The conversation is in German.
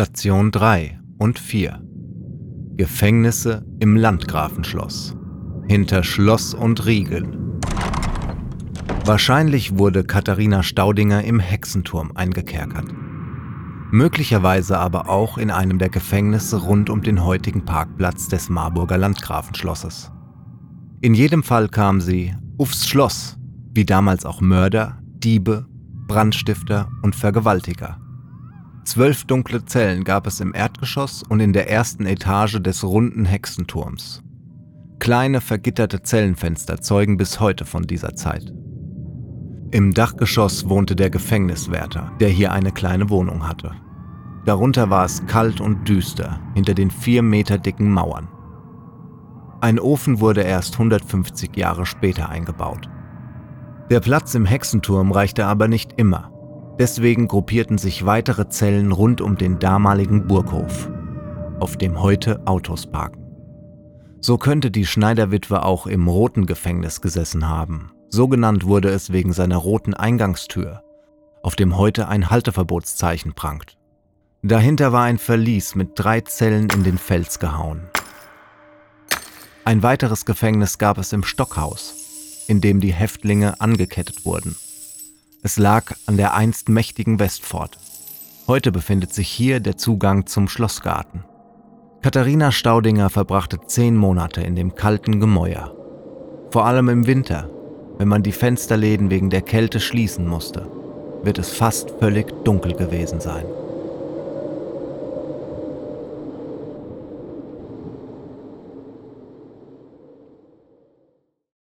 Station 3 und 4. Gefängnisse im Landgrafenschloss. Hinter Schloss und Riegel. Wahrscheinlich wurde Katharina Staudinger im Hexenturm eingekerkert. Möglicherweise aber auch in einem der Gefängnisse rund um den heutigen Parkplatz des Marburger Landgrafenschlosses. In jedem Fall kam sie aufs Schloss, wie damals auch Mörder, Diebe, Brandstifter und Vergewaltiger. Zwölf dunkle Zellen gab es im Erdgeschoss und in der ersten Etage des runden Hexenturms. Kleine vergitterte Zellenfenster zeugen bis heute von dieser Zeit. Im Dachgeschoss wohnte der Gefängniswärter, der hier eine kleine Wohnung hatte. Darunter war es kalt und düster hinter den vier Meter dicken Mauern. Ein Ofen wurde erst 150 Jahre später eingebaut. Der Platz im Hexenturm reichte aber nicht immer. Deswegen gruppierten sich weitere Zellen rund um den damaligen Burghof, auf dem heute Autos parken. So könnte die Schneiderwitwe auch im roten Gefängnis gesessen haben, so genannt wurde es wegen seiner roten Eingangstür, auf dem heute ein Halteverbotszeichen prangt. Dahinter war ein Verlies mit drei Zellen in den Fels gehauen. Ein weiteres Gefängnis gab es im Stockhaus, in dem die Häftlinge angekettet wurden. Es lag an der einst mächtigen Westfort. Heute befindet sich hier der Zugang zum Schlossgarten. Katharina Staudinger verbrachte zehn Monate in dem kalten Gemäuer. Vor allem im Winter, wenn man die Fensterläden wegen der Kälte schließen musste, wird es fast völlig dunkel gewesen sein.